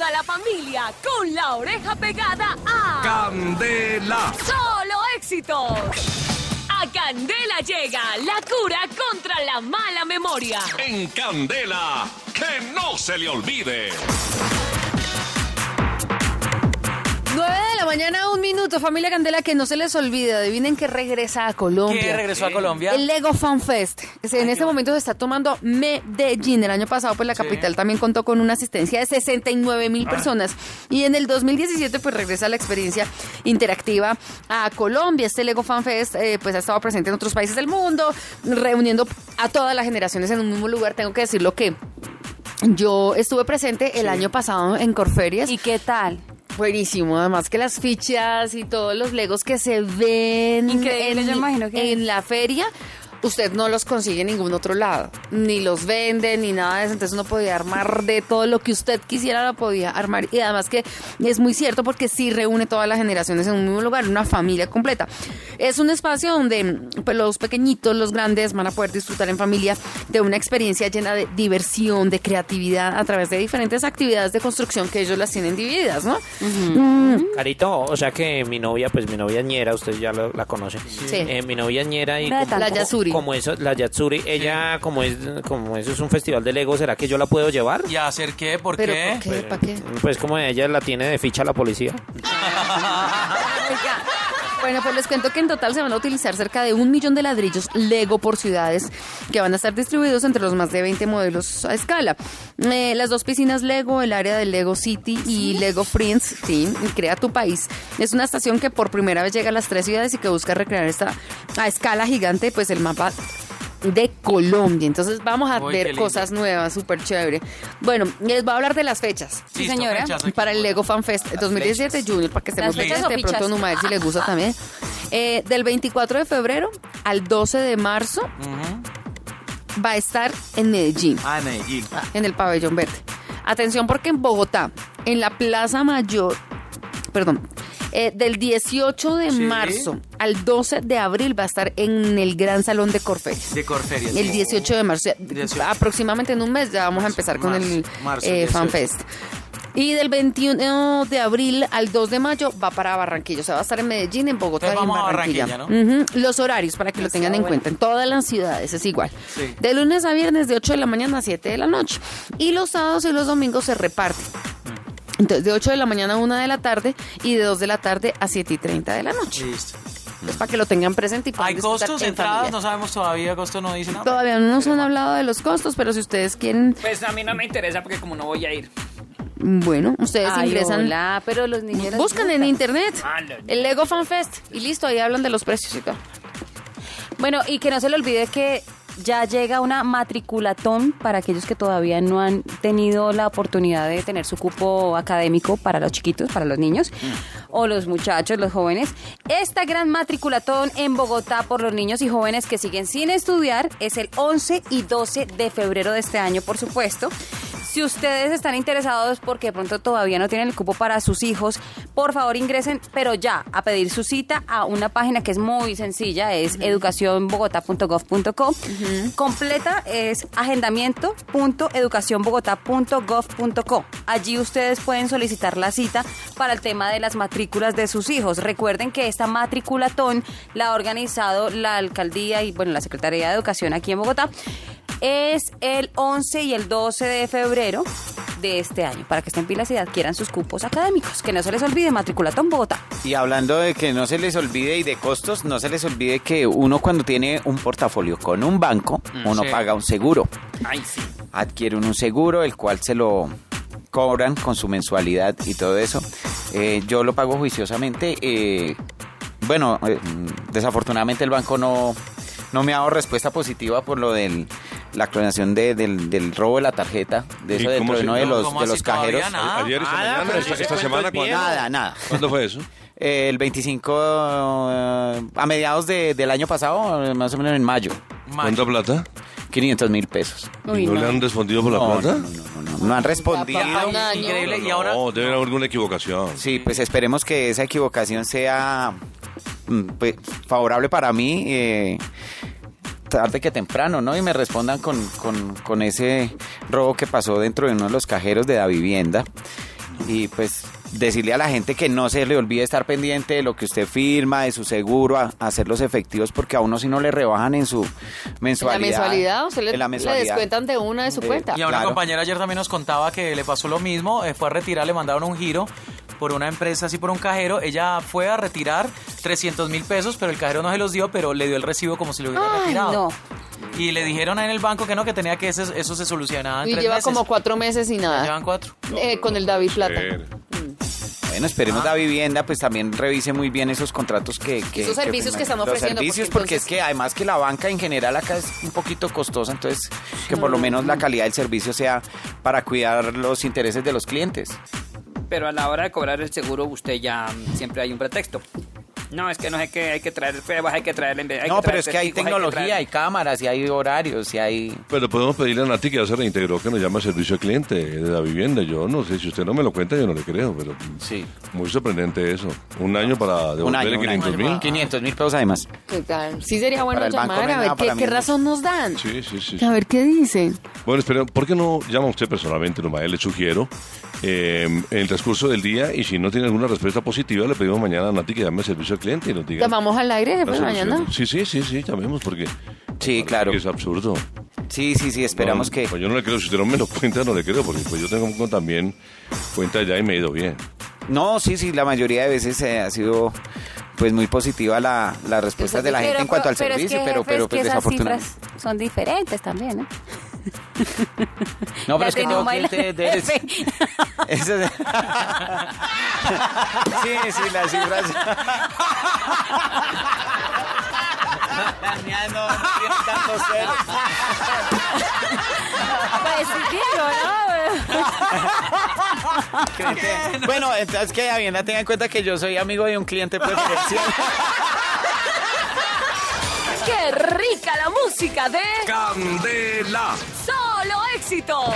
toda la familia con la oreja pegada a Candela. Solo éxitos. A Candela llega la cura contra la mala memoria. En Candela. Que no se le olvide. 9 de la mañana, un minuto, familia Candela, que no se les olvide, adivinen que regresa a Colombia. ¿Qué regresó a Colombia? El Lego Fan Fest. En este momento se está tomando Medellín. El año pasado, pues la Sí. capital también contó con una asistencia de 69 mil personas. Y en el 2017, pues regresa la experiencia interactiva a Colombia. Este Lego Fan Fest, eh, pues ha estado presente en otros países del mundo, reuniendo a todas las generaciones en un mismo lugar. Tengo que decirlo que yo estuve presente el año pasado en Corferias. ¿Y qué tal? Buenísimo, además que las fichas y todos los legos que se ven Increíble, en, yo imagino que- en la feria, usted no los consigue en ningún otro lado, ni los venden ni nada de eso, entonces uno podía armar de todo lo que usted quisiera, lo podía armar y además que es muy cierto porque sí reúne todas las generaciones en un mismo lugar, una familia completa. Es un espacio donde pues, los pequeñitos, los grandes van a poder disfrutar en familia de una experiencia llena de diversión, de creatividad a través de diferentes actividades de construcción que ellos las tienen divididas, ¿no? Carito, o sea que mi novia, pues mi novia ñera, usted ya lo- la conoce. Eh, mi novia ñera y La como- Yatsuri. como eso, la Yatsuri, ella como es como eso es un festival de Lego, ¿será que yo la puedo llevar? ¿Y hacer qué? ¿Por ¿Pero qué? por qué? ¿Para qué? Pues como ella la tiene de ficha la policía. Bueno, pues les cuento que en total se van a utilizar cerca de un millón de ladrillos Lego por ciudades que van a estar distribuidos entre los más de 20 modelos a escala. Eh, las dos piscinas Lego, el área del Lego City y Lego Friends, sí, y Crea tu País. Es una estación que por primera vez llega a las tres ciudades y que busca recrear esta a escala gigante, pues el mapa de Colombia. Entonces vamos a Uy, qué ver cosas nuevas, súper chévere. Bueno, les voy a hablar de las fechas. Sí, señora. fechas. Para el Lego Fan Fest 2017 Junior, para que estemos ¿Las fechas de pronto? Numa, a ver si les gusta también. Eh, del 24 de febrero al 12 de marzo va a estar en Medellín, Ah, en Medellín. en el pabellón verde. Atención porque en Bogotá, en la Plaza Mayor, perdón, eh, del 18 de Sí. marzo al 12 de abril va a estar en el Gran Salón de Corferias. De Corferias. El 18 de marzo, o sea, 18. aproximadamente en un mes ya vamos a empezar con el marzo, eh, 18. FanFest. Y del 21 de abril al 2 de mayo va para Barranquilla. O sea, va a estar en Medellín, en Bogotá Entonces y en Barranquilla. Los horarios para que lo tengan en cuenta. En todas las ciudades es igual. Sí. De lunes a viernes de 8 de la mañana a 7 de la noche. Y los sábados y los domingos se reparten. Entonces, de 8 de la mañana a 1 de la tarde y de 2 de la tarde a 7 y 30 de la noche. Listo. Es para que lo tengan presente y puedan ¿Hay costos, en entradas? familia. No sabemos todavía. Costo no dice nada. Todavía no nos han hablado de los costos, pero si ustedes quieren, Pues a mí no me interesa porque como no voy a ir. bueno, ustedes Ay, ingresan. hola, pero los niños... Buscan en internet Ah, el Lego Fan Fest y listo, ahí hablan de los precios y todo. Bueno, y que no se le olvide que ya llega una matriculatón para aquellos que todavía no han tenido la oportunidad de tener su cupo académico para los chiquitos, para los niños, o los muchachos, los jóvenes. Esta gran matriculatón en Bogotá por los niños y jóvenes que siguen sin estudiar es el 11 y 12 de febrero de este año, por supuesto. Si ustedes están interesados porque de pronto todavía no tienen el cupo para sus hijos, por favor ingresen, pero ya, a pedir su cita a una página que es muy sencilla, es educacionbogotá.gov.co. Completa es agendamiento.educacionbogotá.gov.co. Allí ustedes pueden solicitar la cita para el tema de las matrículas de sus hijos. Recuerden que esta matriculatón la ha organizado la alcaldía y bueno, la Secretaría de Educación aquí en Bogotá es el 11 y el 12 de febrero de este año, para que estén pilas y adquieran sus cupos académicos. Que no se les olvide, Matriculatón Bogotá. Y hablando de que no se les olvide y de costos, no se les olvide que uno cuando tiene un portafolio con un banco, uno sí. paga un seguro. Ay, sí. Adquiere uno un seguro, el cual se lo cobran con su mensualidad y todo eso. Eh, yo lo pago juiciosamente. eh, bueno, eh, desafortunadamente el banco no, no me ha dado respuesta positiva por lo del la clonación de- del, del robo de la tarjeta, de ¿Y eso dentro de uno de los, de cajeros. nada? Ayer, esta Nada, mañana, esta, esta semana. ¿cuándo? Nada, nada. ¿Cuándo fue eso? Eh, El 25, eh, a mediados de- del año pasado, más o menos en mayo, ¿Cuánta plata? 500 mil pesos. ¿Y no, le han respondido por la No, plata? no, no, no, no, no han respondido. Increíble. Y ahora... No, debe haber alguna equivocación. Sí, pues esperemos que esa equivocación sea mm, pues, favorable para mí. eh, tarde que temprano, ¿no? Y me respondan con, con- con ese robo que pasó dentro de uno de los cajeros de la vivienda. y pues decirle a la gente que no se le olvide estar pendiente de lo que usted firma, de su seguro, a, a hacerlos efectivos porque a uno si no le rebajan en su En la mensualidad. mensualidad, o se le, en la le mensualidad. descuentan de una de su Eh, cuenta. Y a una Claro. compañera ayer también nos contaba que le pasó lo mismo, eh, fue a retirar, le mandaron un giro por una empresa, así por un cajero, ella fue a retirar 300 mil pesos, pero el cajero no se los dio, pero le dio el recibo como si lo hubiera Ay, retirado. no. Y le dijeron en el banco que no, que tenía que ese- eso se solucionaba en Y tres lleva meses. como cuatro meses y nada. Llevan cuatro. Eh, con el David Plata. Eh, Bueno, esperemos la vivienda, pues también revise muy bien esos contratos que... que Esos servicios que están Los ofreciendo, servicios, porque porque, es que además que la banca en general acá es un poquito costosa, entonces que por lo menos la calidad del servicio sea para cuidar los intereses de los clientes. Pero a la hora de cobrar el seguro, usted ya siempre hay un pretexto. No, es que no sé qué, hay que traer pruebas, hay que traer... Hay no, que pero es que hay tecnología, traer- hay cámaras, y hay horarios, y hay... Pero podemos pedirle a Nati que ya se reintegró, que nos llama servicio al cliente de la vivienda. Yo no sé, si usted no me lo cuenta, yo no le creo, pero Sí. muy sorprendente eso. Un año para Un devolverle año, un año. 500 mil. 500 mil pesos además. ¿Qué tal? Sí sería bueno llamar a ver qué, razón nos dan. Sí, sí, sí. A ver qué dicen. Bueno, espera, ¿por qué no llama usted personalmente, nomás le sugiero, eh, en el transcurso del día y si no tiene alguna respuesta positiva, le pedimos mañana a Nati que llame al servicio al cliente y nos diga. ¿Llamamos al aire solución. mañana? Sí, sí, sí, sí, llamemos porque Sí, claro. es absurdo. Sí, sí, sí, esperamos No, que... Pues yo no le creo, si usted no me lo cuenta, no le creo, porque pues yo tengo también cuenta ya y me he ido bien. No, sí, sí, la mayoría de veces eh, ha sido pues muy positiva la, la respuesta de la gente en cuanto al pero es servicio, que, pero, jefe, pero es pues desafortunadamente. cifras son diferentes también, ¿eh? No, pero Ya es que baila- clientes de... Jefe. Eso es- sí, sí, las cifras. La no tiene tantos ceros. Pues sí, ¿no? Bueno, entonces que Hacienda tenga en cuenta que yo soy amigo de un cliente preferencial. ¡Qué rica la música de ¡Candela! Solo Éxitos!